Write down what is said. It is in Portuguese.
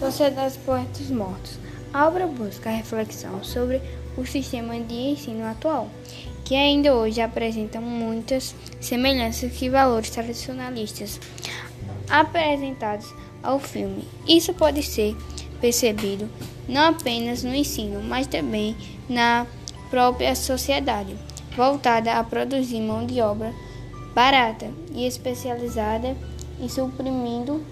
Sociedade dos Poetas Mortos. A obra busca a reflexão sobre o sistema de ensino atual, que ainda hoje apresenta muitas semelhanças e valores tradicionalistas apresentados ao filme. Isso pode ser percebido não apenas no ensino, mas também na própria sociedade, voltada a produzir mão de obra barata e especializada e suprimindo